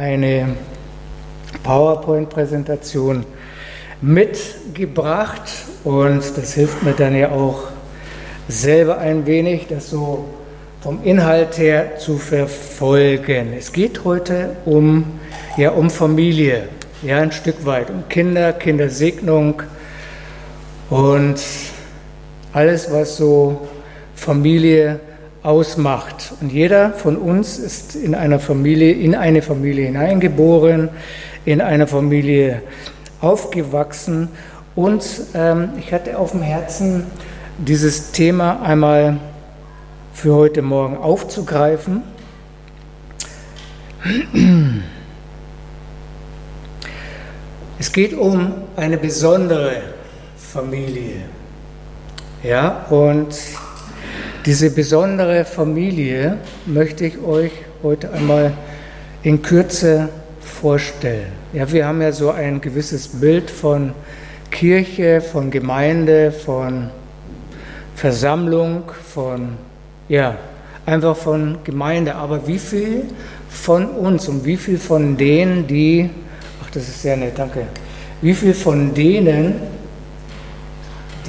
eine PowerPoint-Präsentation mitgebracht und das hilft mir dann ja auch selber ein wenig, das so vom Inhalt her zu verfolgen. Es geht heute um, ja, um Familie, ja, ein Stück weit, um Kinder, Kindersegnung und alles, was so Familie ausmacht. Und jeder von uns ist in einer Familie, in eine Familie hineingeboren, in einer Familie aufgewachsen. Und ähm, ich hatte auf dem Herzen, dieses Thema einmal für heute Morgen aufzugreifen. Es geht um eine besondere Familie. Ja, und diese besondere Familie möchte ich euch heute einmal in Kürze vorstellen. Ja, wir haben ja so ein gewisses Bild von Kirche, von Gemeinde, von Versammlung, von, ja, einfach von Gemeinde. Aber wie viel von uns und wie viel von denen, die, ach, das ist sehr nett, danke, wie viel von denen,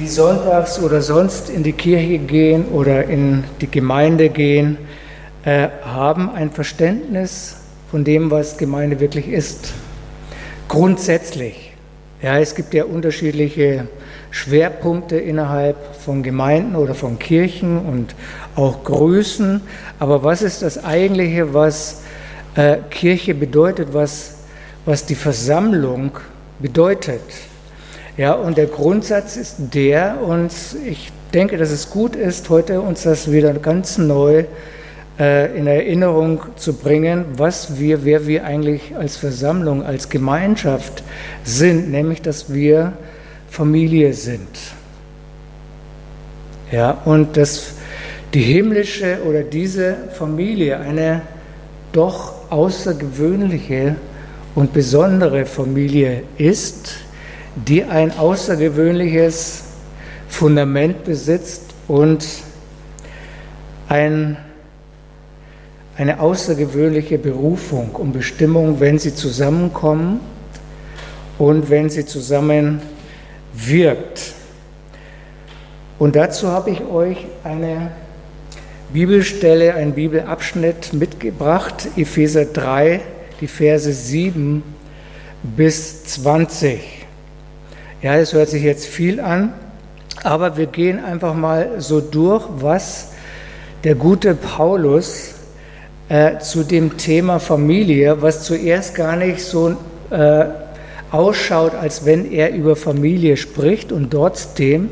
die sonntags oder sonst in die Kirche gehen oder in die Gemeinde gehen, äh, haben ein Verständnis von dem, was Gemeinde wirklich ist. Grundsätzlich. Ja, es gibt ja unterschiedliche Schwerpunkte innerhalb von Gemeinden oder von Kirchen und auch Größen. Aber was ist das eigentliche, was äh, Kirche bedeutet, was, was die Versammlung bedeutet? Ja, und der Grundsatz ist der, und ich denke, dass es gut ist, heute uns das wieder ganz neu äh, in Erinnerung zu bringen, was wir, wer wir eigentlich als Versammlung, als Gemeinschaft sind, nämlich dass wir Familie sind. Ja, und dass die himmlische oder diese Familie eine doch außergewöhnliche und besondere Familie ist, die ein außergewöhnliches Fundament besitzt und ein, eine außergewöhnliche Berufung und Bestimmung, wenn sie zusammenkommen und wenn sie zusammen wirkt. Und dazu habe ich euch eine Bibelstelle, einen Bibelabschnitt mitgebracht, Epheser 3, die Verse 7 bis 20. Ja, es hört sich jetzt viel an, aber wir gehen einfach mal so durch, was der gute Paulus äh, zu dem Thema Familie, was zuerst gar nicht so äh, ausschaut, als wenn er über Familie spricht und trotzdem,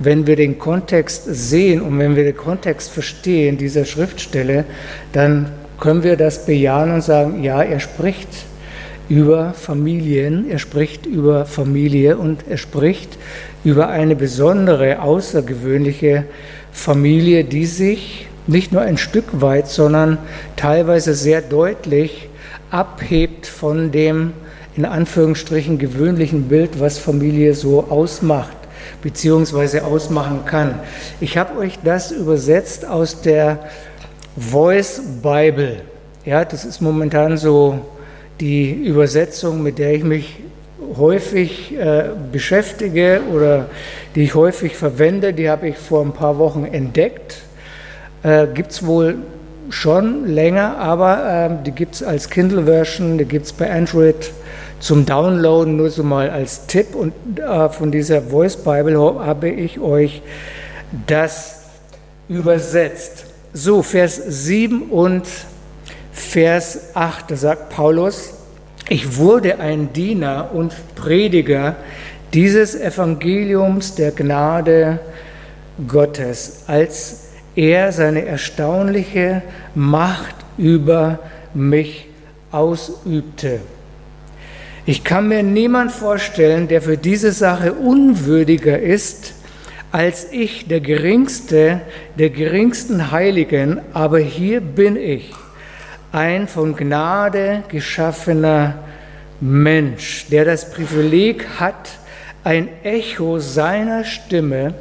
wenn wir den Kontext sehen und wenn wir den Kontext verstehen dieser Schriftstelle, dann können wir das bejahen und sagen, ja, er spricht über Familien, er spricht über Familie und er spricht über eine besondere, außergewöhnliche Familie, die sich nicht nur ein Stück weit, sondern teilweise sehr deutlich abhebt von dem in Anführungsstrichen gewöhnlichen Bild, was Familie so ausmacht beziehungsweise ausmachen kann. Ich habe euch das übersetzt aus der Voice Bible. Ja, das ist momentan so die Übersetzung, mit der ich mich häufig äh, beschäftige oder die ich häufig verwende, die habe ich vor ein paar Wochen entdeckt. Äh, gibt es wohl schon länger, aber äh, die gibt es als Kindle-Version, die gibt es bei Android zum Downloaden, nur so mal als Tipp. Und äh, von dieser Voice Bible habe ich euch das übersetzt. So, Vers 7 und Vers 8, da sagt Paulus, ich wurde ein Diener und Prediger dieses Evangeliums der Gnade Gottes, als er seine erstaunliche Macht über mich ausübte. Ich kann mir niemand vorstellen, der für diese Sache unwürdiger ist als ich, der geringste der geringsten Heiligen, aber hier bin ich ein von Gnade geschaffener Mensch, der das Privileg hat, ein Echo seiner Stimme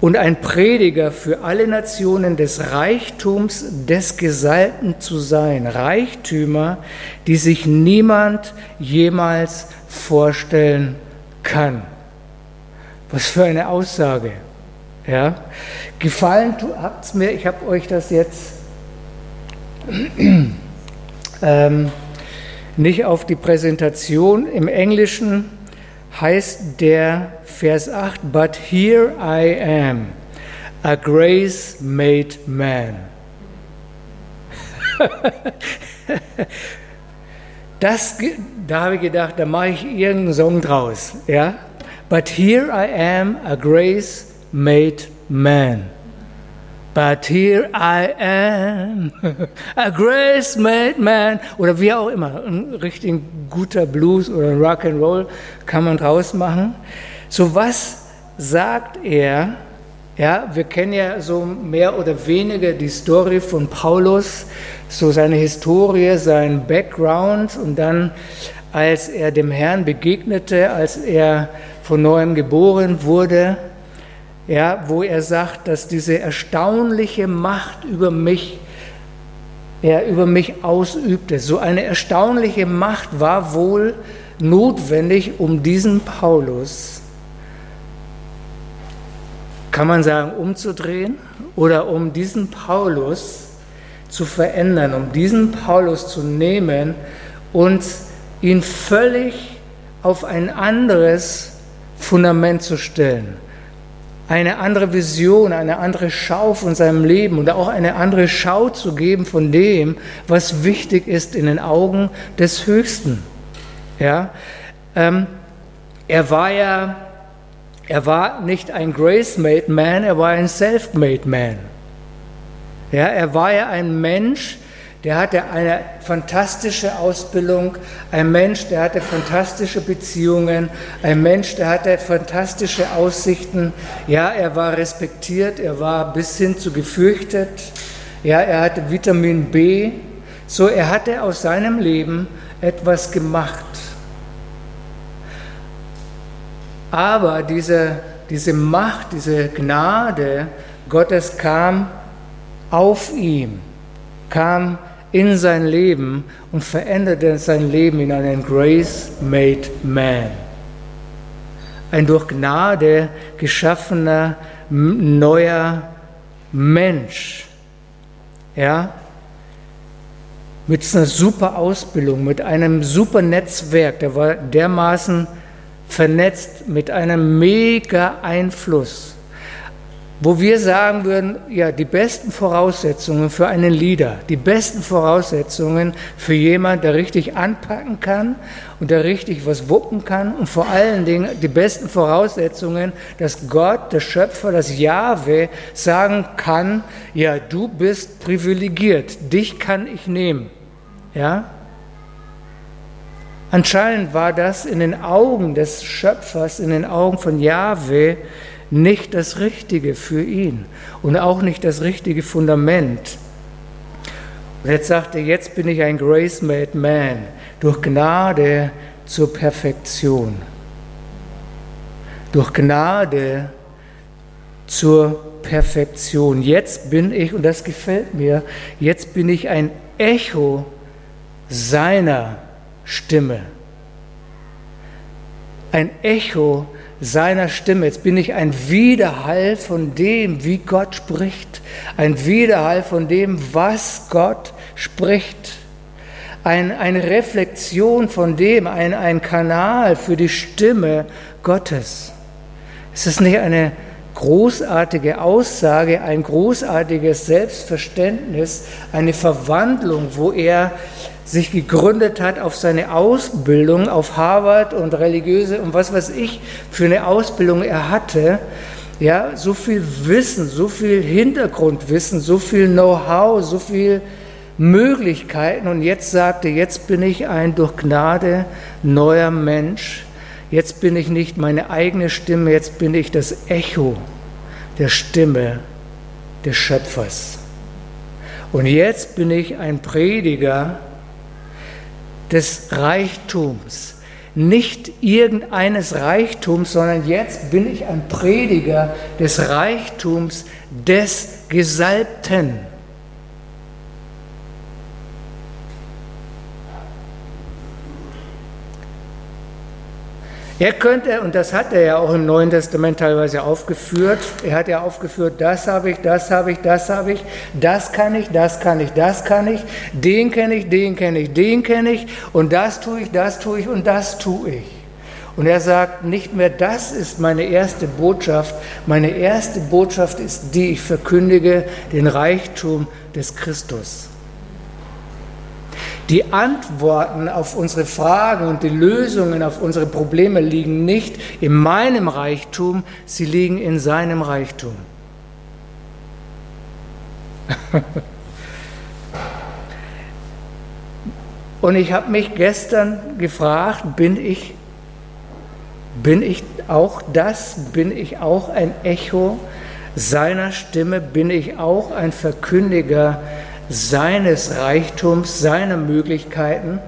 und ein Prediger für alle Nationen des Reichtums des Gesalten zu sein. Reichtümer, die sich niemand jemals vorstellen kann. Was für eine Aussage. Ja? Gefallen habt es mir, ich habe euch das jetzt ähm, nicht auf die Präsentation im Englischen heißt der Vers 8, But here I am, a grace made man. das, da habe ich gedacht, da mache ich irgendeinen Song draus. Ja? But here I am, a grace made man. But here I am, a grace made man. Oder wie auch immer. Ein richtig guter Blues oder ein Rock'n'Roll kann man draus machen. So was sagt er? Ja, wir kennen ja so mehr oder weniger die Story von Paulus, so seine Historie, sein Background und dann, als er dem Herrn begegnete, als er von neuem geboren wurde, ja, wo er sagt, dass diese erstaunliche Macht über mich, er über mich ausübte. So eine erstaunliche Macht war wohl notwendig, um diesen Paulus, kann man sagen, umzudrehen oder um diesen Paulus zu verändern, um diesen Paulus zu nehmen und ihn völlig auf ein anderes Fundament zu stellen eine andere Vision, eine andere Schau von seinem Leben und auch eine andere Schau zu geben von dem, was wichtig ist in den Augen des Höchsten. Ja, ähm, er war ja, er war nicht ein grace-made man, er war ein self-made man. Ja, er war ja ein Mensch, der hatte eine fantastische Ausbildung, ein Mensch, der hatte fantastische Beziehungen, ein Mensch, der hatte fantastische Aussichten. Ja, er war respektiert, er war bis hin zu gefürchtet. Ja, er hatte Vitamin B. So, er hatte aus seinem Leben etwas gemacht. Aber diese, diese Macht, diese Gnade Gottes kam auf ihm, kam in sein Leben und veränderte sein Leben in einen Grace-made Man. Ein durch Gnade geschaffener neuer Mensch. Ja? Mit einer super Ausbildung, mit einem super Netzwerk, der war dermaßen vernetzt, mit einem mega Einfluss wo wir sagen würden, ja, die besten Voraussetzungen für einen Leader, die besten Voraussetzungen für jemand, der richtig anpacken kann und der richtig was wuppen kann und vor allen Dingen die besten Voraussetzungen, dass Gott, der Schöpfer, das Jahwe sagen kann, ja, du bist privilegiert, dich kann ich nehmen. Ja? Anscheinend war das in den Augen des Schöpfers, in den Augen von Jahwe, nicht das Richtige für ihn und auch nicht das richtige Fundament. Und jetzt sagt er, jetzt bin ich ein Grace-made Man, durch Gnade zur Perfektion. Durch Gnade zur Perfektion. Jetzt bin ich, und das gefällt mir, jetzt bin ich ein Echo seiner Stimme. Ein Echo seiner Stimme. Jetzt bin ich ein Widerhall von dem, wie Gott spricht. Ein Widerhall von dem, was Gott spricht. Ein, eine Reflexion von dem, ein, ein Kanal für die Stimme Gottes. Ist das nicht eine großartige Aussage, ein großartiges Selbstverständnis, eine Verwandlung, wo er sich gegründet hat auf seine Ausbildung auf Harvard und religiöse und was weiß ich für eine Ausbildung er hatte, ja, so viel Wissen, so viel Hintergrundwissen, so viel Know-how, so viel Möglichkeiten und jetzt sagte, jetzt bin ich ein durch Gnade neuer Mensch. Jetzt bin ich nicht meine eigene Stimme, jetzt bin ich das Echo der Stimme des Schöpfers. Und jetzt bin ich ein Prediger des Reichtums, nicht irgendeines Reichtums, sondern jetzt bin ich ein Prediger des Reichtums des Gesalbten. Er könnte, und das hat er ja auch im Neuen Testament teilweise aufgeführt, er hat ja aufgeführt, das habe ich, das habe ich, das habe ich, das kann ich, das kann ich, das kann ich, den kenne ich, den kenne ich, den kenne ich, und das tue ich, das tue ich und das tue ich. Und er sagt nicht mehr, das ist meine erste Botschaft. Meine erste Botschaft ist die, ich verkündige den Reichtum des Christus. Die Antworten auf unsere Fragen und die Lösungen auf unsere Probleme liegen nicht in meinem Reichtum, sie liegen in seinem Reichtum. Und ich habe mich gestern gefragt, bin ich, bin ich auch das? Bin ich auch ein Echo seiner Stimme? Bin ich auch ein Verkündiger seines Reichtums, seiner Möglichkeiten?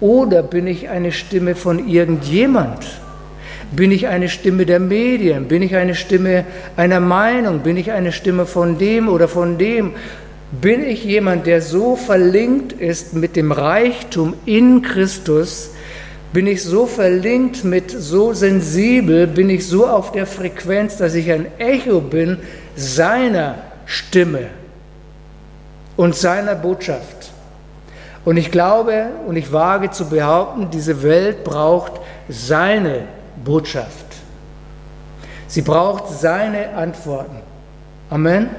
Oder bin ich eine Stimme von irgendjemand? Bin ich eine Stimme der Medien? Bin ich eine Stimme einer Meinung? Bin ich eine Stimme von dem oder von dem? Bin ich jemand, der so verlinkt ist mit dem Reichtum in Christus? Bin ich so verlinkt mit, so sensibel, bin ich so auf der Frequenz, dass ich ein Echo bin seiner Stimme? Und seiner Botschaft. Und ich glaube und ich wage zu behaupten, diese Welt braucht seine Botschaft. Sie braucht seine Antworten. Amen.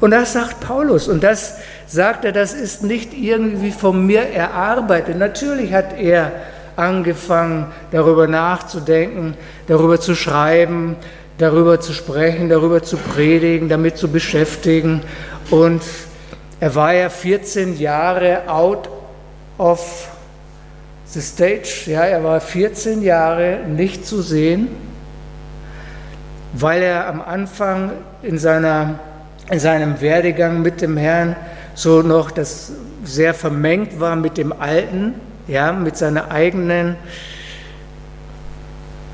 Und das sagt Paulus und das sagt er, das ist nicht irgendwie von mir erarbeitet. Natürlich hat er angefangen, darüber nachzudenken, darüber zu schreiben, darüber zu sprechen, darüber zu predigen, damit zu beschäftigen. Und er war ja 14 Jahre out of the stage, ja, er war 14 Jahre nicht zu sehen, weil er am Anfang in, seiner, in seinem Werdegang mit dem Herrn so noch das sehr vermengt war mit dem Alten, ja, mit seiner eigenen,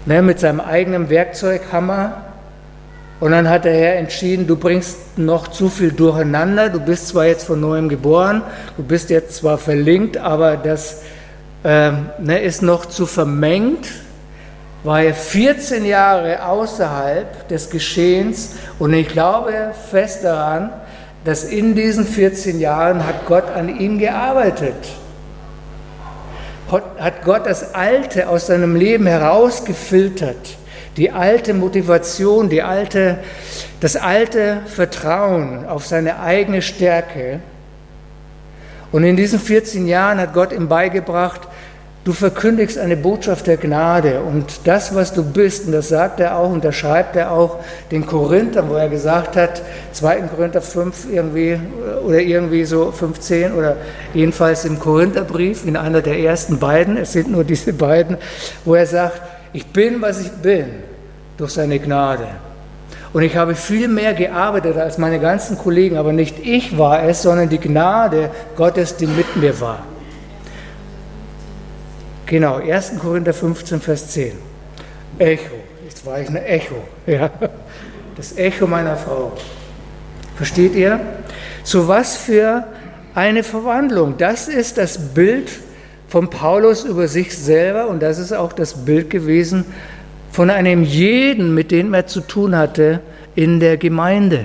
ne, mit seinem eigenen Werkzeughammer und dann hat der Herr entschieden, du bringst noch zu viel durcheinander. Du bist zwar jetzt von neuem geboren, du bist jetzt zwar verlinkt, aber das äh, ne, ist noch zu vermengt. Er 14 Jahre außerhalb des Geschehens und ich glaube fest daran, dass in diesen 14 Jahren hat Gott an ihm gearbeitet. Hat Gott das Alte aus seinem Leben herausgefiltert die alte Motivation, die alte, das alte Vertrauen auf seine eigene Stärke. Und in diesen 14 Jahren hat Gott ihm beigebracht, du verkündigst eine Botschaft der Gnade und das, was du bist, und das sagt er auch und das schreibt er auch den Korinthern, wo er gesagt hat, 2. Korinther 5 irgendwie oder irgendwie so 15 oder jedenfalls im Korintherbrief, in einer der ersten beiden, es sind nur diese beiden, wo er sagt, ich bin, was ich bin, durch seine Gnade. Und ich habe viel mehr gearbeitet als meine ganzen Kollegen, aber nicht ich war es, sondern die Gnade Gottes, die mit mir war. Genau, 1. Korinther 15, Vers 10. Echo, jetzt war ich ein Echo, ja. Das Echo meiner Frau. Versteht ihr? So was für eine Verwandlung. Das ist das Bild von Paulus über sich selber und das ist auch das Bild gewesen von einem jeden, mit dem er zu tun hatte in der Gemeinde.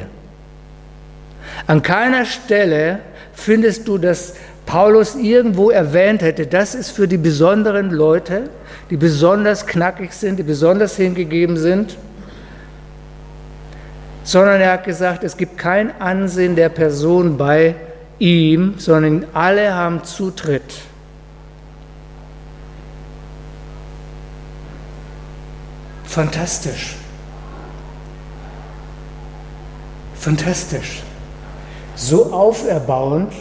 An keiner Stelle findest du, dass Paulus irgendwo erwähnt hätte, das ist für die besonderen Leute, die besonders knackig sind, die besonders hingegeben sind, sondern er hat gesagt, es gibt kein Ansehen der Person bei ihm, sondern alle haben Zutritt Fantastisch. Fantastisch. So auferbauend.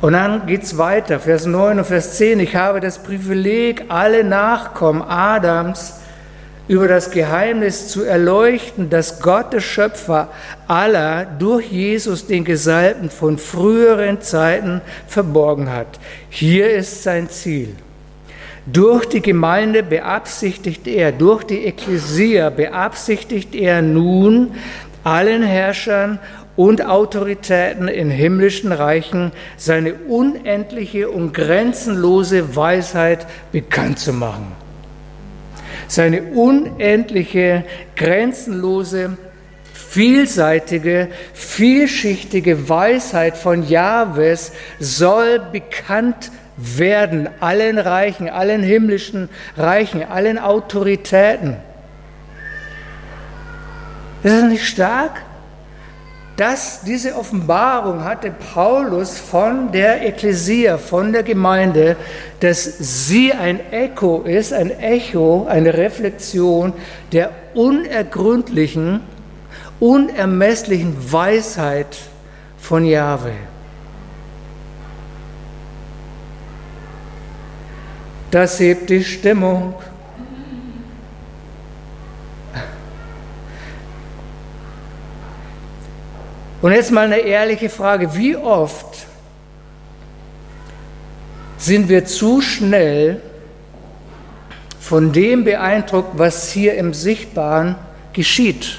Und dann geht es weiter, Vers 9 und Vers 10. Ich habe das Privileg, alle Nachkommen Adams über das Geheimnis zu erleuchten, dass Gott, der Schöpfer aller, durch Jesus den Gesalbten von früheren Zeiten verborgen hat. Hier ist sein Ziel Durch die Gemeinde beabsichtigt er, durch die Ekklesia beabsichtigt er nun, allen Herrschern und Autoritäten in himmlischen Reichen seine unendliche und grenzenlose Weisheit bekannt zu machen. Seine unendliche, grenzenlose, vielseitige, vielschichtige Weisheit von Jahwes soll bekannt werden allen Reichen, allen himmlischen Reichen, allen Autoritäten. Ist das nicht stark? Das, diese Offenbarung hatte Paulus von der Ekklesia, von der Gemeinde, dass sie ein Echo ist, ein Echo, eine Reflexion der unergründlichen, unermesslichen Weisheit von Yahweh. Das hebt die Stimmung. Und jetzt mal eine ehrliche Frage, wie oft sind wir zu schnell von dem beeindruckt, was hier im Sichtbaren geschieht?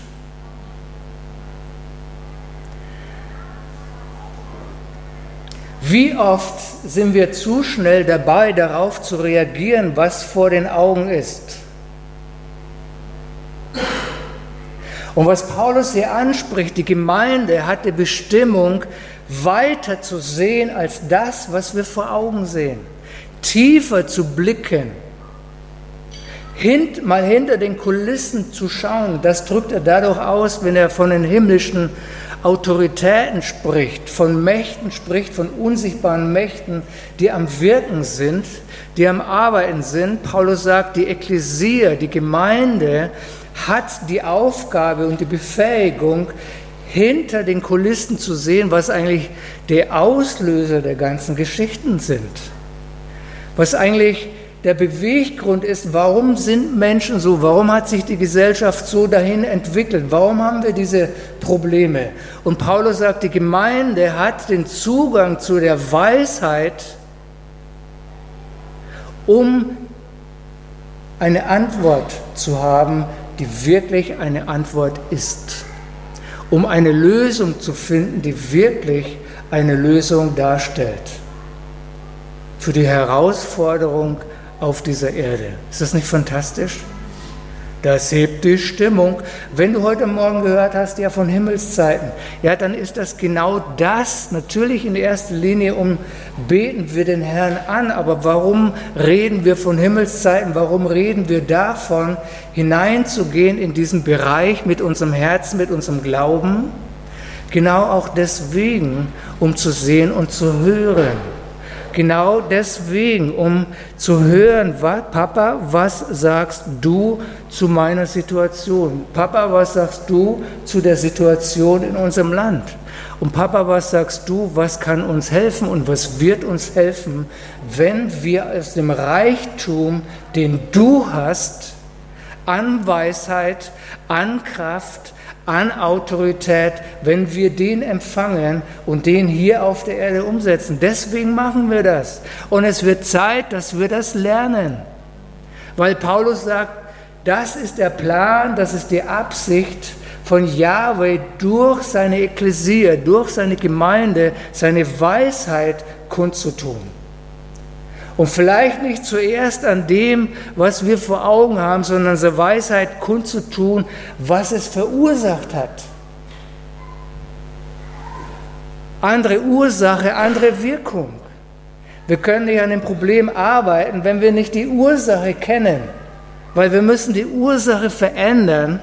Wie oft sind wir zu schnell dabei, darauf zu reagieren, was vor den Augen ist? Und was Paulus hier anspricht, die Gemeinde hat die Bestimmung, weiter zu sehen als das, was wir vor Augen sehen, tiefer zu blicken, hint, mal hinter den Kulissen zu schauen. Das drückt er dadurch aus, wenn er von den himmlischen Autoritäten spricht, von Mächten spricht, von unsichtbaren Mächten, die am Wirken sind, die am Arbeiten sind. Paulus sagt, die Ekklesia, die Gemeinde hat die Aufgabe und die Befähigung, hinter den Kulissen zu sehen, was eigentlich der Auslöser der ganzen Geschichten sind. Was eigentlich der Beweggrund ist, warum sind Menschen so, warum hat sich die Gesellschaft so dahin entwickelt, warum haben wir diese Probleme. Und Paulus sagt, die Gemeinde hat den Zugang zu der Weisheit, um eine Antwort zu haben, die wirklich eine Antwort ist, um eine Lösung zu finden, die wirklich eine Lösung darstellt. Für die Herausforderung auf dieser Erde. Ist das nicht fantastisch? Das hebt die Stimmung. Wenn du heute Morgen gehört hast, ja von Himmelszeiten, ja, dann ist das genau das. Natürlich in erster Linie um beten wir den Herrn an, aber warum reden wir von Himmelszeiten? Warum reden wir davon, hineinzugehen in diesen Bereich mit unserem Herzen, mit unserem Glauben? Genau auch deswegen, um zu sehen und zu hören. Genau deswegen, um zu hören, was, Papa, was sagst du zu meiner Situation? Papa, was sagst du zu der Situation in unserem Land? Und Papa, was sagst du, was kann uns helfen und was wird uns helfen, wenn wir aus dem Reichtum, den du hast, an Weisheit, an Kraft, an Autorität, wenn wir den empfangen und den hier auf der Erde umsetzen. Deswegen machen wir das. Und es wird Zeit, dass wir das lernen. Weil Paulus sagt, das ist der Plan, das ist die Absicht von Yahweh durch seine Ekklesia, durch seine Gemeinde, seine Weisheit kundzutun. Und vielleicht nicht zuerst an dem, was wir vor Augen haben, sondern seine Weisheit kundzutun, was es verursacht hat. Andere Ursache, andere Wirkung. Wir können nicht an dem Problem arbeiten, wenn wir nicht die Ursache kennen, weil wir müssen die Ursache verändern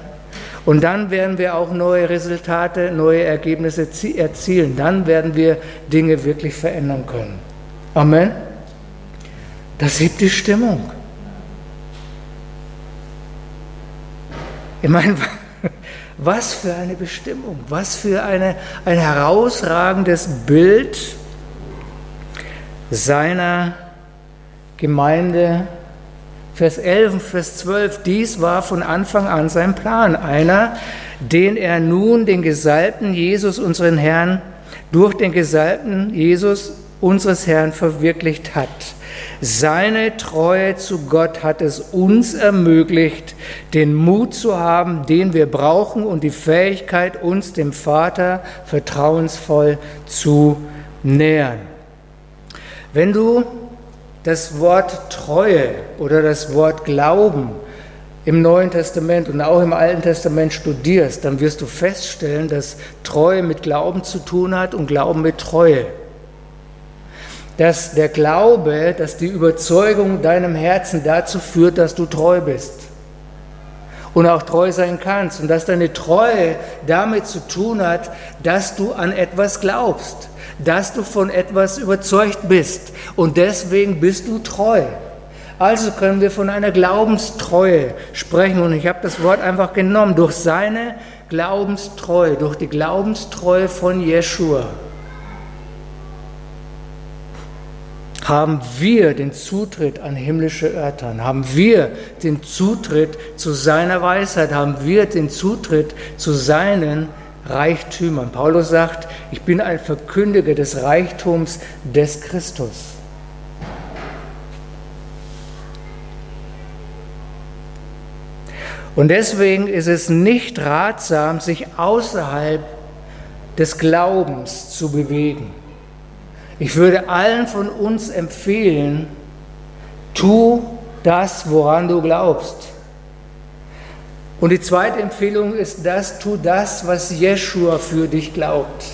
und dann werden wir auch neue Resultate, neue Ergebnisse erzielen. Dann werden wir Dinge wirklich verändern können. Amen. Das hebt die Stimmung. Ich meine, was für eine Bestimmung, was für eine, ein herausragendes Bild seiner Gemeinde. Vers 11 und Vers 12, dies war von Anfang an sein Plan, einer, den er nun den Gesalbten Jesus, unseren Herrn, durch den Gesalbten Jesus unseres Herrn verwirklicht hat. Seine Treue zu Gott hat es uns ermöglicht, den Mut zu haben, den wir brauchen und die Fähigkeit, uns dem Vater vertrauensvoll zu nähern. Wenn du das Wort Treue oder das Wort Glauben im Neuen Testament und auch im Alten Testament studierst, dann wirst du feststellen, dass Treue mit Glauben zu tun hat und Glauben mit Treue dass der Glaube, dass die Überzeugung deinem Herzen dazu führt, dass du treu bist und auch treu sein kannst und dass deine Treue damit zu tun hat, dass du an etwas glaubst, dass du von etwas überzeugt bist und deswegen bist du treu. Also können wir von einer Glaubenstreue sprechen und ich habe das Wort einfach genommen durch seine Glaubenstreue, durch die Glaubenstreue von Jeshua. Haben wir den Zutritt an himmlische Örtern, haben wir den Zutritt zu seiner Weisheit, haben wir den Zutritt zu seinen Reichtümern. Paulus sagt, ich bin ein Verkündiger des Reichtums des Christus. Und deswegen ist es nicht ratsam, sich außerhalb des Glaubens zu bewegen. Ich würde allen von uns empfehlen, tu das, woran du glaubst. Und die zweite Empfehlung ist das, tu das, was Jeschua für dich glaubt.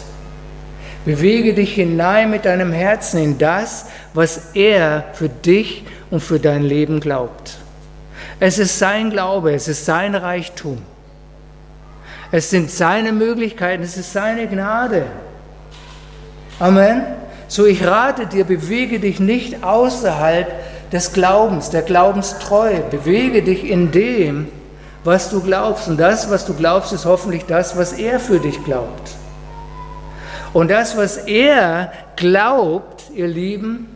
Bewege dich hinein mit deinem Herzen in das, was er für dich und für dein Leben glaubt. Es ist sein Glaube, es ist sein Reichtum. Es sind seine Möglichkeiten, es ist seine Gnade. Amen. So ich rate dir, bewege dich nicht außerhalb des Glaubens, der Glaubenstreue. Bewege dich in dem, was du glaubst. Und das, was du glaubst, ist hoffentlich das, was er für dich glaubt. Und das, was er glaubt, ihr Lieben,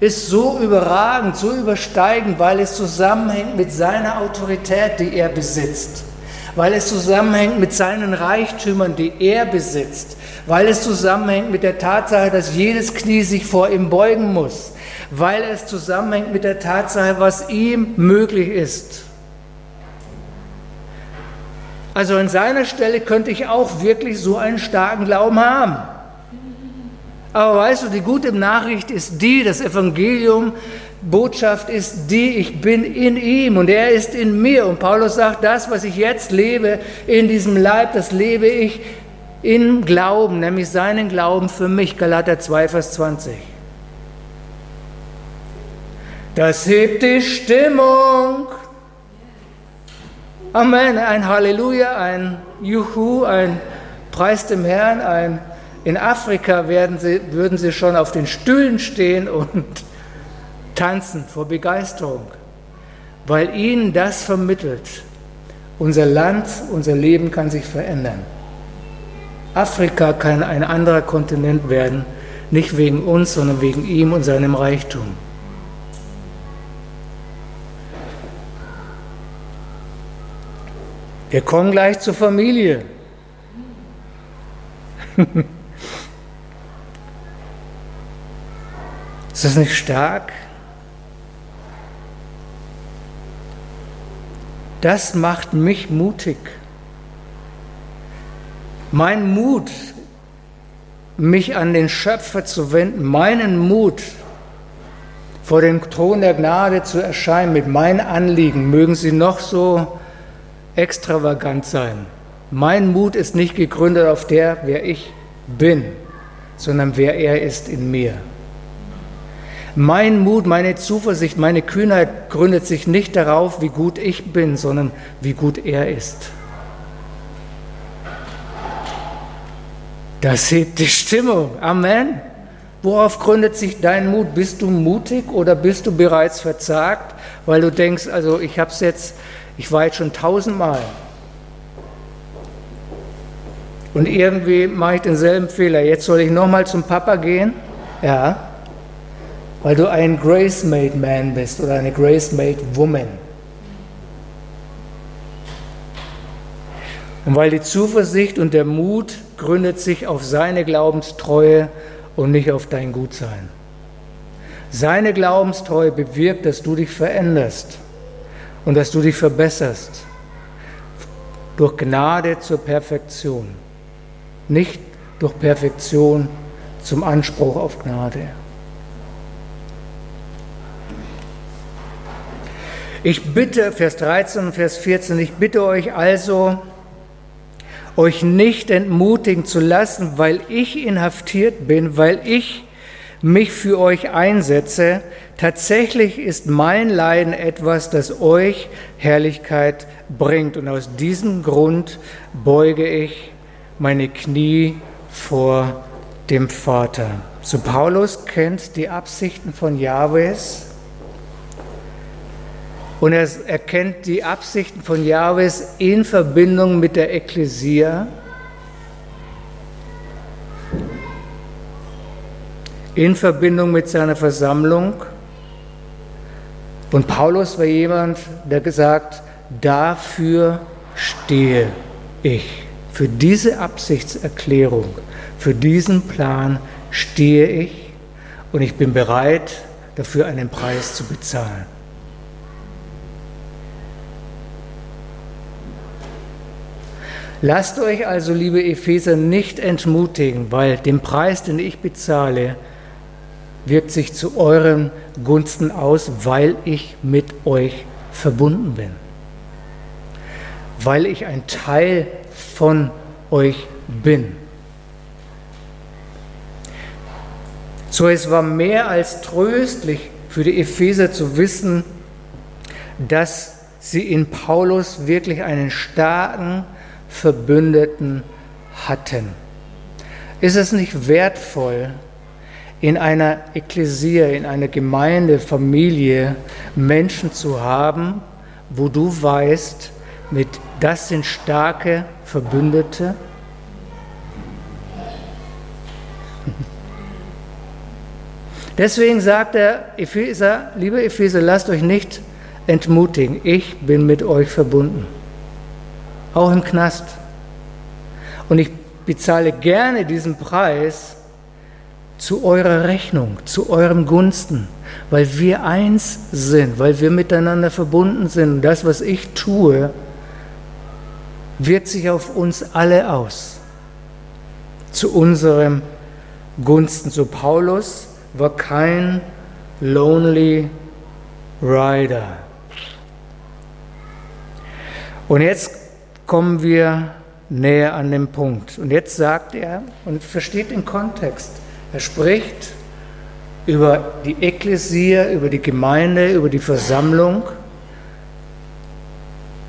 ist so überragend, so übersteigend, weil es zusammenhängt mit seiner Autorität, die er besitzt, weil es zusammenhängt mit seinen Reichtümern, die er besitzt, weil es zusammenhängt mit der Tatsache, dass jedes Knie sich vor ihm beugen muss, weil es zusammenhängt mit der Tatsache, was ihm möglich ist. Also an seiner Stelle könnte ich auch wirklich so einen starken Glauben haben. Aber weißt du, die gute Nachricht ist die, das Evangelium, Botschaft ist die, ich bin in ihm und er ist in mir. Und Paulus sagt, das, was ich jetzt lebe in diesem Leib, das lebe ich in Glauben, nämlich seinen Glauben für mich, Galater 2, Vers 20. Das hebt die Stimmung. Amen, ein Halleluja, ein Juhu, ein Preis dem Herrn, ein in Afrika werden sie, würden sie schon auf den Stühlen stehen und tanzen vor Begeisterung, weil ihnen das vermittelt. Unser Land, unser Leben kann sich verändern. Afrika kann ein anderer Kontinent werden, nicht wegen uns, sondern wegen ihm und seinem Reichtum. Wir kommen gleich zur Familie. Ist das nicht stark? Das macht mich mutig. Mein Mut, mich an den Schöpfer zu wenden, meinen Mut, vor dem Thron der Gnade zu erscheinen mit meinen Anliegen, mögen sie noch so extravagant sein. Mein Mut ist nicht gegründet auf der, wer ich bin, sondern wer er ist in mir. Mein Mut, meine Zuversicht, meine Kühnheit gründet sich nicht darauf, wie gut ich bin, sondern wie gut er ist. Das hebt die Stimmung. Amen. Worauf gründet sich dein Mut? Bist du mutig oder bist du bereits verzagt, weil du denkst, also ich habe es jetzt, ich war jetzt schon tausendmal und irgendwie mache ich denselben Fehler. Jetzt soll ich nochmal zum Papa gehen? Ja, weil du ein Grace-Made Man bist oder eine Grace-Made Woman. Und weil die Zuversicht und der Mut gründet sich auf seine Glaubenstreue und nicht auf dein Gutsein. Seine Glaubenstreue bewirkt, dass du dich veränderst und dass du dich verbesserst. Durch Gnade zur Perfektion. Nicht durch Perfektion zum Anspruch auf Gnade. Ich bitte, Vers 13 und Vers 14, ich bitte euch also, euch nicht entmutigen zu lassen, weil ich inhaftiert bin, weil ich mich für euch einsetze. Tatsächlich ist mein Leiden etwas, das euch Herrlichkeit bringt. Und aus diesem Grund beuge ich meine Knie vor dem Vater. So Paulus kennt die Absichten von Jahwes und er erkennt die Absichten von Jahwes in Verbindung mit der Ekklesia, in Verbindung mit seiner Versammlung. Und Paulus war jemand, der gesagt, dafür stehe ich. Für diese Absichtserklärung, für diesen Plan stehe ich und ich bin bereit, dafür einen Preis zu bezahlen. Lasst euch also, liebe Epheser, nicht entmutigen, weil den Preis, den ich bezahle, wirkt sich zu euren Gunsten aus, weil ich mit euch verbunden bin. Weil ich ein Teil von euch bin. So es war mehr als tröstlich für die Epheser zu wissen, dass sie in Paulus wirklich einen starken, Verbündeten hatten. Ist es nicht wertvoll, in einer Ekklesia, in einer Gemeinde, Familie Menschen zu haben, wo du weißt, mit das sind starke Verbündete? Deswegen sagt er, Epheser, liebe Epheser, lasst euch nicht entmutigen, ich bin mit euch verbunden auch im Knast. Und ich bezahle gerne diesen Preis zu eurer Rechnung, zu eurem Gunsten, weil wir eins sind, weil wir miteinander verbunden sind. Und das, was ich tue, wirkt sich auf uns alle aus, zu unserem Gunsten. So Paulus war kein Lonely Rider. Und jetzt kommen wir näher an den Punkt. Und jetzt sagt er und versteht den Kontext. Er spricht über die Ekklesia, über die Gemeinde, über die Versammlung.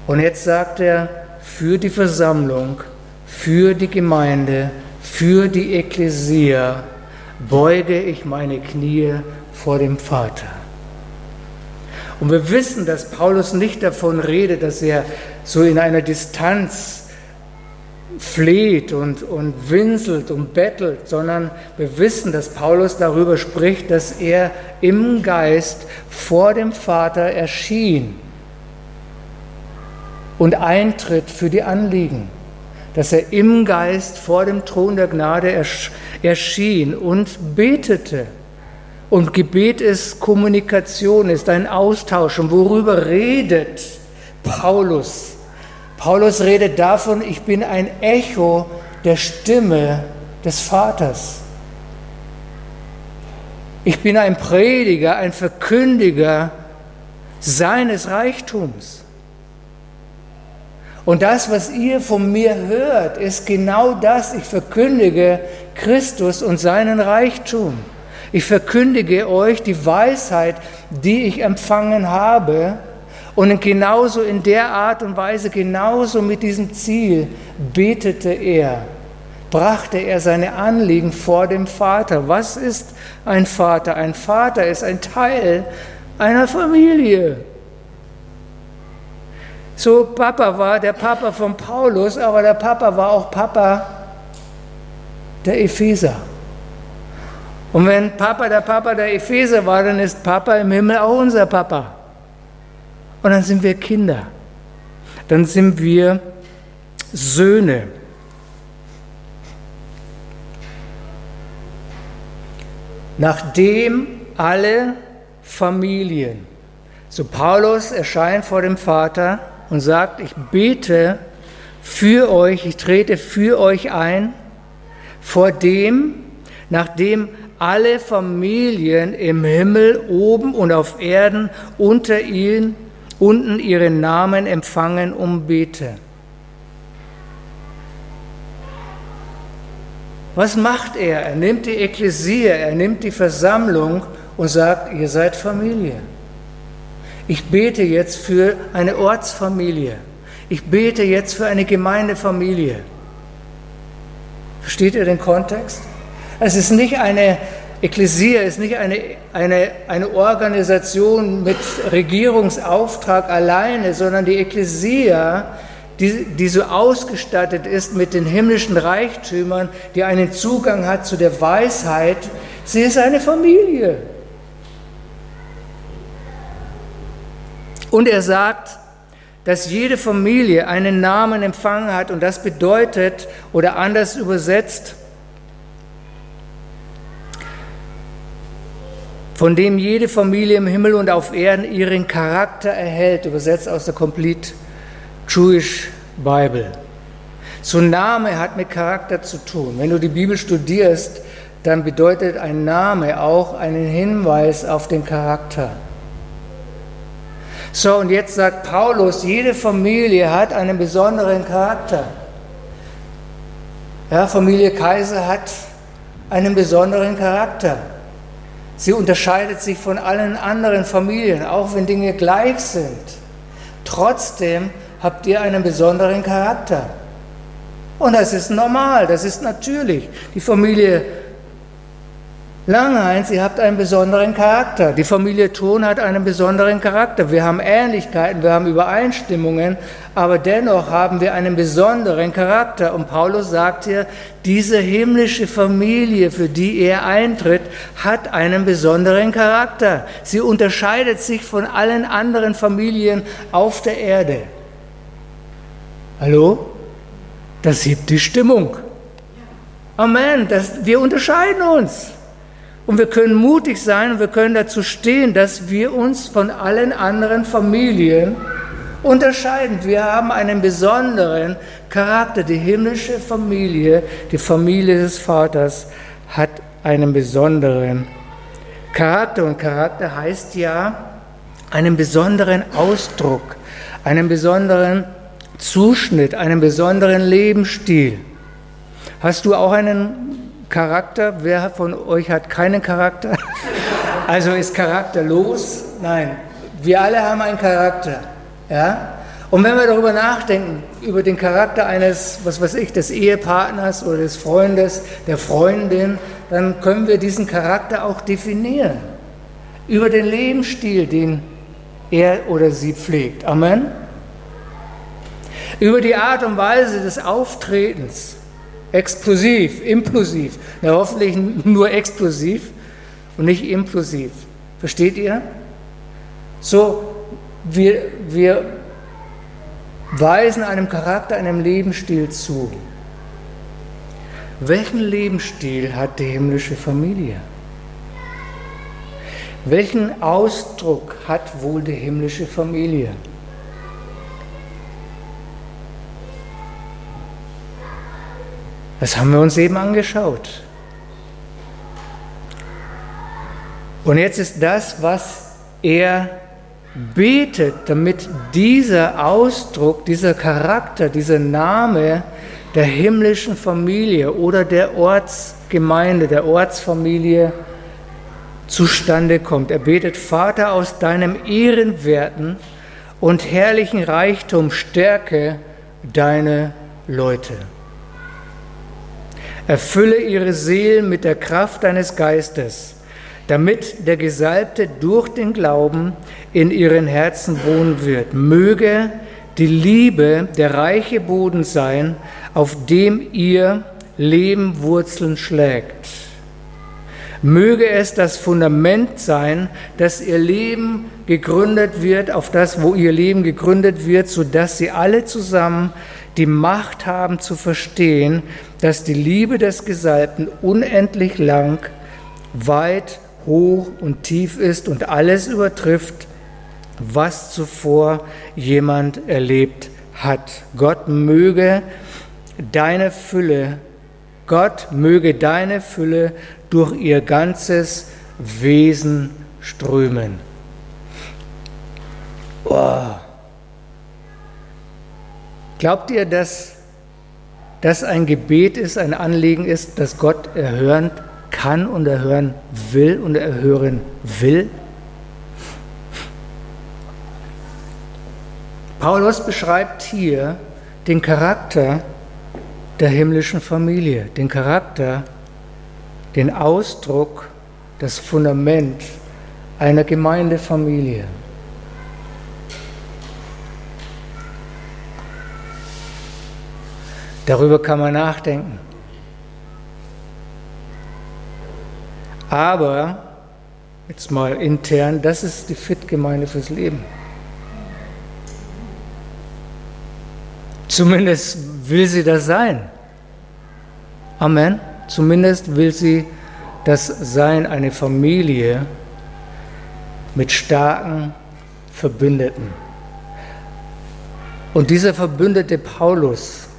Und jetzt sagt er, für die Versammlung, für die Gemeinde, für die Ekklesia beuge ich meine Knie vor dem Vater. Und wir wissen, dass Paulus nicht davon redet, dass er so in einer Distanz fleht und, und winselt und bettelt, sondern wir wissen, dass Paulus darüber spricht, dass er im Geist vor dem Vater erschien und eintritt für die Anliegen, dass er im Geist vor dem Thron der Gnade erschien und betete. Und Gebet ist Kommunikation, ist ein Austausch. Und worüber redet Paulus? Paulus redet davon, ich bin ein Echo der Stimme des Vaters. Ich bin ein Prediger, ein Verkündiger seines Reichtums. Und das, was ihr von mir hört, ist genau das. Ich verkündige Christus und seinen Reichtum. Ich verkündige euch die Weisheit, die ich empfangen habe. Und genauso in der Art und Weise, genauso mit diesem Ziel betete er, brachte er seine Anliegen vor dem Vater. Was ist ein Vater? Ein Vater ist ein Teil einer Familie. So Papa war der Papa von Paulus, aber der Papa war auch Papa der Epheser. Und wenn Papa der Papa der Epheser war, dann ist Papa im Himmel auch unser Papa. Und dann sind wir Kinder. Dann sind wir Söhne. nachdem alle Familien. So Paulus erscheint vor dem Vater und sagt, ich bete für euch, ich trete für euch ein, vor dem, nachdem alle Familien im Himmel, oben und auf Erden unter ihnen, unten ihren Namen empfangen und bete. Was macht er? Er nimmt die Ekklesia, er nimmt die Versammlung und sagt, ihr seid Familie. Ich bete jetzt für eine Ortsfamilie. Ich bete jetzt für eine Gemeindefamilie. Versteht ihr den Kontext? Es ist nicht eine Ekklesia, es ist nicht eine, eine, eine Organisation mit Regierungsauftrag alleine, sondern die Ekklesia die, die so ausgestattet ist mit den himmlischen Reichtümern, die einen Zugang hat zu der Weisheit, sie ist eine Familie. Und er sagt, dass jede Familie einen Namen empfangen hat und das bedeutet oder anders übersetzt, von dem jede Familie im Himmel und auf Erden ihren Charakter erhält, übersetzt aus der Complete Jewish Bible. So Name hat mit Charakter zu tun. Wenn du die Bibel studierst, dann bedeutet ein Name auch einen Hinweis auf den Charakter. So, und jetzt sagt Paulus, jede Familie hat einen besonderen Charakter. Ja, Familie Kaiser hat einen besonderen Charakter. Sie unterscheidet sich von allen anderen Familien, auch wenn Dinge gleich sind. Trotzdem habt ihr einen besonderen Charakter. Und das ist normal, das ist natürlich. Die Familie Langeins, ihr habt einen besonderen Charakter. Die Familie Thun hat einen besonderen Charakter. Wir haben Ähnlichkeiten, wir haben Übereinstimmungen, aber dennoch haben wir einen besonderen Charakter. Und Paulus sagt hier, diese himmlische Familie, für die er eintritt, hat einen besonderen Charakter. Sie unterscheidet sich von allen anderen Familien auf der Erde. Hallo? Das hebt die Stimmung. Amen. Das, wir unterscheiden uns. Und wir können mutig sein und wir können dazu stehen, dass wir uns von allen anderen Familien unterscheiden. Wir haben einen besonderen Charakter. Die himmlische Familie, die Familie des Vaters, hat einen besonderen Charakter. Und Charakter heißt ja einen besonderen Ausdruck, einen besonderen Zuschnitt, einen besonderen Lebensstil. Hast du auch einen Charakter? Wer von euch hat keinen Charakter? Also ist charakterlos? Nein, wir alle haben einen Charakter. Ja? Und wenn wir darüber nachdenken, über den Charakter eines, was weiß ich, des Ehepartners oder des Freundes, der Freundin, dann können wir diesen Charakter auch definieren. Über den Lebensstil, den er oder sie pflegt. Amen über die Art und Weise des Auftretens, explosiv, implosiv, ja, hoffentlich nur explosiv und nicht implosiv. Versteht ihr? So, wir, wir weisen einem Charakter, einem Lebensstil zu. Welchen Lebensstil hat die himmlische Familie? Welchen Ausdruck hat wohl die himmlische Familie? Das haben wir uns eben angeschaut. Und jetzt ist das, was er betet, damit dieser Ausdruck, dieser Charakter, dieser Name der himmlischen Familie oder der Ortsgemeinde, der Ortsfamilie zustande kommt. Er betet, Vater, aus deinem ehrenwerten und herrlichen Reichtum stärke deine Leute. Erfülle ihre Seelen mit der Kraft deines Geistes, damit der Gesalbte durch den Glauben in ihren Herzen wohnen wird. Möge die Liebe der reiche Boden sein, auf dem ihr Leben Wurzeln schlägt. Möge es das Fundament sein, dass ihr Leben gegründet wird, auf das, wo ihr Leben gegründet wird, sodass sie alle zusammen die Macht haben zu verstehen, dass die Liebe des Gesalbten unendlich lang weit, hoch und tief ist und alles übertrifft, was zuvor jemand erlebt hat. Gott möge deine Fülle, Gott möge deine Fülle durch ihr ganzes Wesen strömen. Oh. Glaubt ihr, dass das ein Gebet ist, ein Anliegen ist, das Gott erhören kann und erhören will und erhören will? Paulus beschreibt hier den Charakter der himmlischen Familie, den Charakter, den Ausdruck, das Fundament einer Gemeindefamilie. Darüber kann man nachdenken. Aber, jetzt mal intern, das ist die Fit-Gemeinde fürs Leben. Zumindest will sie das sein. Amen. Zumindest will sie das sein, eine Familie mit starken Verbündeten. Und dieser Verbündete Paulus,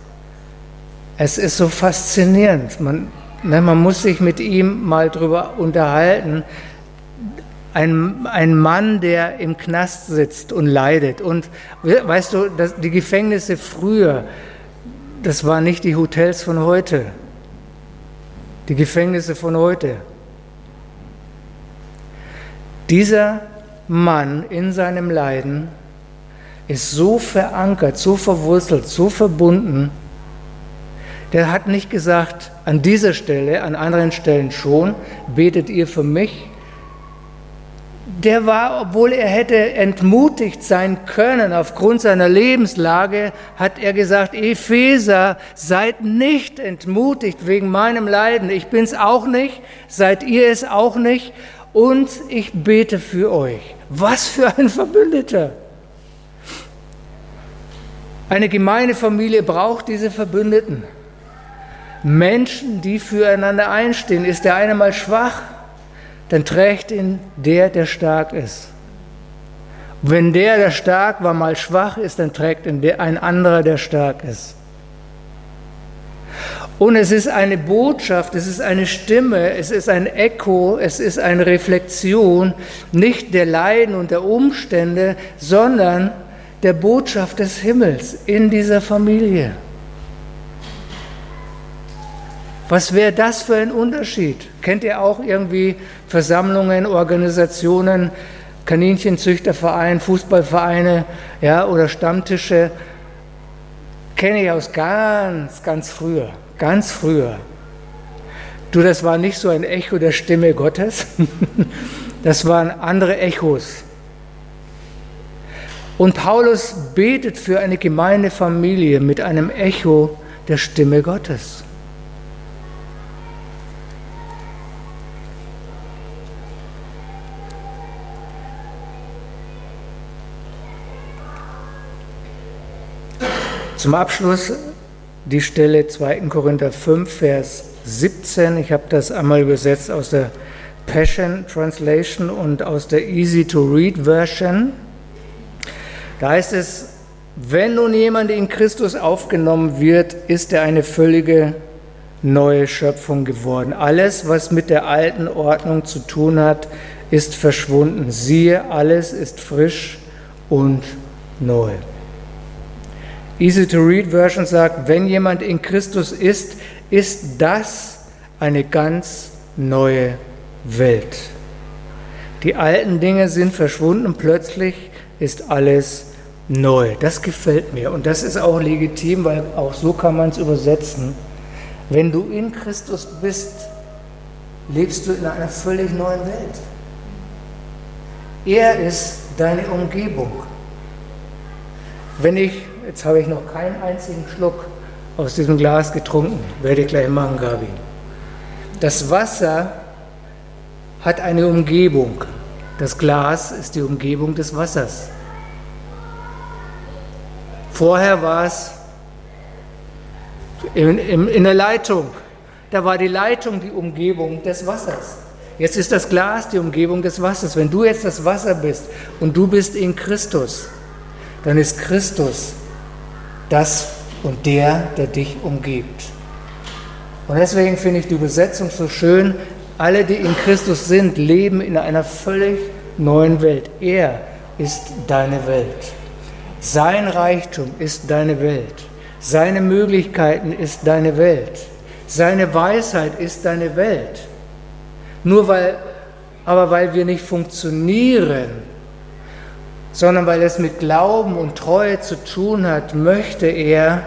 es ist so faszinierend. Man, ne, man muss sich mit ihm mal drüber unterhalten. Ein, ein Mann, der im Knast sitzt und leidet. Und weißt du, das, die Gefängnisse früher, das waren nicht die Hotels von heute. Die Gefängnisse von heute. Dieser Mann in seinem Leiden ist so verankert, so verwurzelt, so verbunden, der hat nicht gesagt, an dieser Stelle, an anderen Stellen schon, betet ihr für mich. Der war, obwohl er hätte entmutigt sein können aufgrund seiner Lebenslage, hat er gesagt, Epheser, seid nicht entmutigt wegen meinem Leiden. Ich bin es auch nicht, seid ihr es auch nicht und ich bete für euch. Was für ein Verbündeter. Eine gemeine Familie braucht diese Verbündeten. Menschen, die füreinander einstehen. Ist der eine mal schwach, dann trägt ihn der, der stark ist. Wenn der, der stark war, mal schwach ist, dann trägt ihn ein anderer, der stark ist. Und es ist eine Botschaft, es ist eine Stimme, es ist ein Echo, es ist eine Reflexion nicht der Leiden und der Umstände, sondern der Botschaft des Himmels in dieser Familie. Was wäre das für ein Unterschied? Kennt ihr auch irgendwie Versammlungen, Organisationen, Kaninchenzüchtervereine, Fußballvereine ja, oder Stammtische? Kenne ich aus ganz, ganz früher, ganz früher. Du, das war nicht so ein Echo der Stimme Gottes, das waren andere Echos. Und Paulus betet für eine Gemeindefamilie mit einem Echo der Stimme Gottes. Zum Abschluss die Stelle 2. Korinther 5, Vers 17. Ich habe das einmal übersetzt aus der Passion Translation und aus der Easy to Read Version. Da heißt es, wenn nun jemand in Christus aufgenommen wird, ist er eine völlige neue Schöpfung geworden. Alles, was mit der alten Ordnung zu tun hat, ist verschwunden. Siehe, alles ist frisch und neu. Easy to Read Version sagt, wenn jemand in Christus ist, ist das eine ganz neue Welt. Die alten Dinge sind verschwunden, plötzlich ist alles neu. Das gefällt mir und das ist auch legitim, weil auch so kann man es übersetzen. Wenn du in Christus bist, lebst du in einer völlig neuen Welt. Er ist deine Umgebung. Wenn ich Jetzt habe ich noch keinen einzigen Schluck aus diesem Glas getrunken. Werde ich gleich machen, Gabi. Das Wasser hat eine Umgebung. Das Glas ist die Umgebung des Wassers. Vorher war es in, in, in der Leitung. Da war die Leitung die Umgebung des Wassers. Jetzt ist das Glas die Umgebung des Wassers. Wenn du jetzt das Wasser bist und du bist in Christus, dann ist Christus das und der, der dich umgibt. Und deswegen finde ich die Übersetzung so schön. Alle, die in Christus sind, leben in einer völlig neuen Welt. Er ist deine Welt. Sein Reichtum ist deine Welt. Seine Möglichkeiten ist deine Welt. Seine Weisheit ist deine Welt. Nur weil, aber weil wir nicht funktionieren, sondern weil es mit Glauben und Treue zu tun hat, möchte er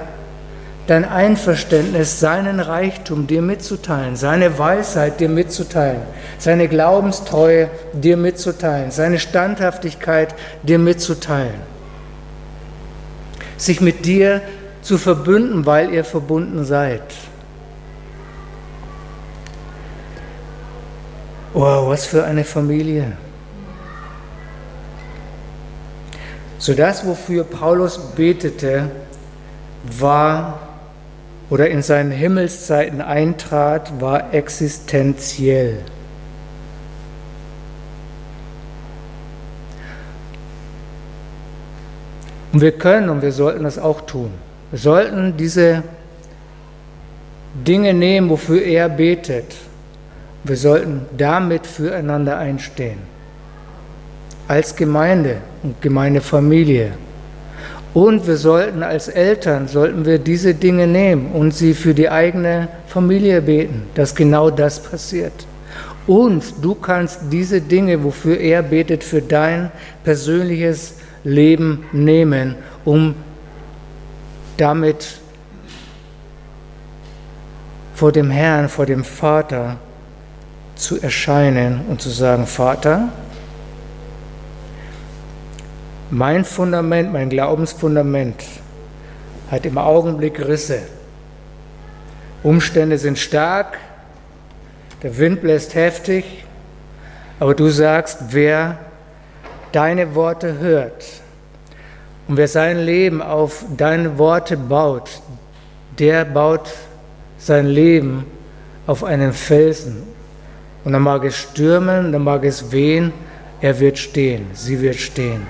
dein Einverständnis, seinen Reichtum dir mitzuteilen, seine Weisheit dir mitzuteilen, seine Glaubenstreue dir mitzuteilen, seine Standhaftigkeit dir mitzuteilen. Sich mit dir zu verbünden, weil ihr verbunden seid. Oh, was für eine Familie. So das, wofür Paulus betete, war oder in seinen Himmelszeiten eintrat, war existenziell. Und wir können und wir sollten das auch tun. Wir sollten diese Dinge nehmen, wofür er betet wir sollten damit füreinander einstehen. Als Gemeinde und Gemeindefamilie. Und wir sollten als Eltern, sollten wir diese Dinge nehmen und sie für die eigene Familie beten, dass genau das passiert. Und du kannst diese Dinge, wofür er betet, für dein persönliches Leben nehmen, um damit vor dem Herrn, vor dem Vater zu erscheinen und zu sagen, Vater, mein Fundament, mein Glaubensfundament hat im Augenblick Risse. Umstände sind stark, der Wind bläst heftig, aber du sagst, wer deine Worte hört und wer sein Leben auf deine Worte baut, der baut sein Leben auf einen Felsen und dann mag es stürmen, dann mag es wehen, er wird stehen, sie wird stehen.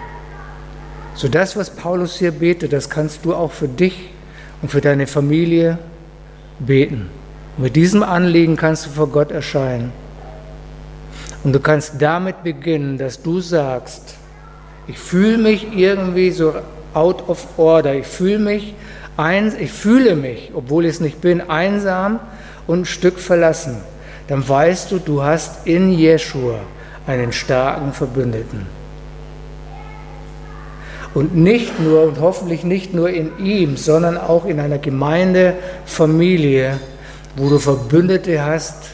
So das, was Paulus hier betet, das kannst du auch für dich und für deine Familie beten. Und mit diesem Anliegen kannst du vor Gott erscheinen. Und du kannst damit beginnen, dass du sagst, ich fühle mich irgendwie so out of order, ich fühle mich, ein, ich fühle mich, obwohl ich es nicht bin, einsam und ein Stück verlassen dann weißt du, du hast in Jeschua einen starken Verbündeten. Und nicht nur und hoffentlich nicht nur in ihm, sondern auch in einer Gemeindefamilie, wo du Verbündete hast,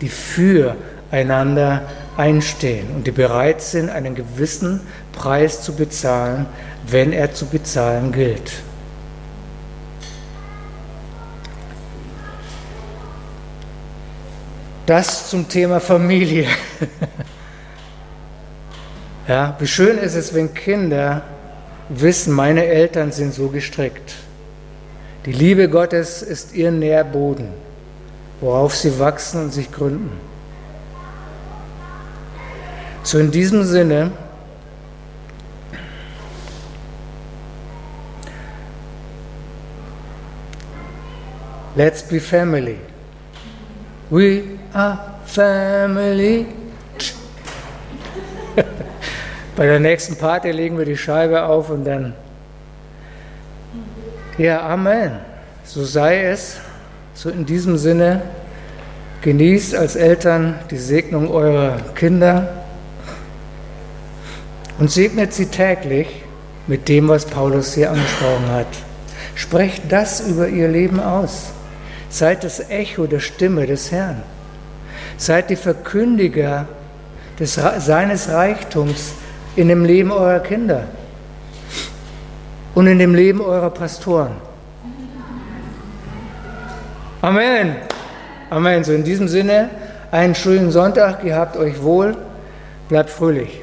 die füreinander einstehen und die bereit sind, einen gewissen Preis zu bezahlen, wenn er zu bezahlen gilt. Das zum Thema Familie. ja, wie schön ist es, wenn Kinder wissen, meine Eltern sind so gestrickt. Die Liebe Gottes ist ihr Nährboden, worauf sie wachsen und sich gründen. So in diesem Sinne, let's be family. We are family. Bei der nächsten Party legen wir die Scheibe auf und dann. Ja, Amen. So sei es. So in diesem Sinne. Genießt als Eltern die Segnung eurer Kinder und segnet sie täglich mit dem, was Paulus hier angesprochen hat. Sprecht das über ihr Leben aus. Seid das Echo der Stimme des Herrn. Seid die Verkündiger des, seines Reichtums in dem Leben eurer Kinder und in dem Leben eurer Pastoren. Amen. Amen. So in diesem Sinne, einen schönen Sonntag, gehabt euch wohl, bleibt fröhlich.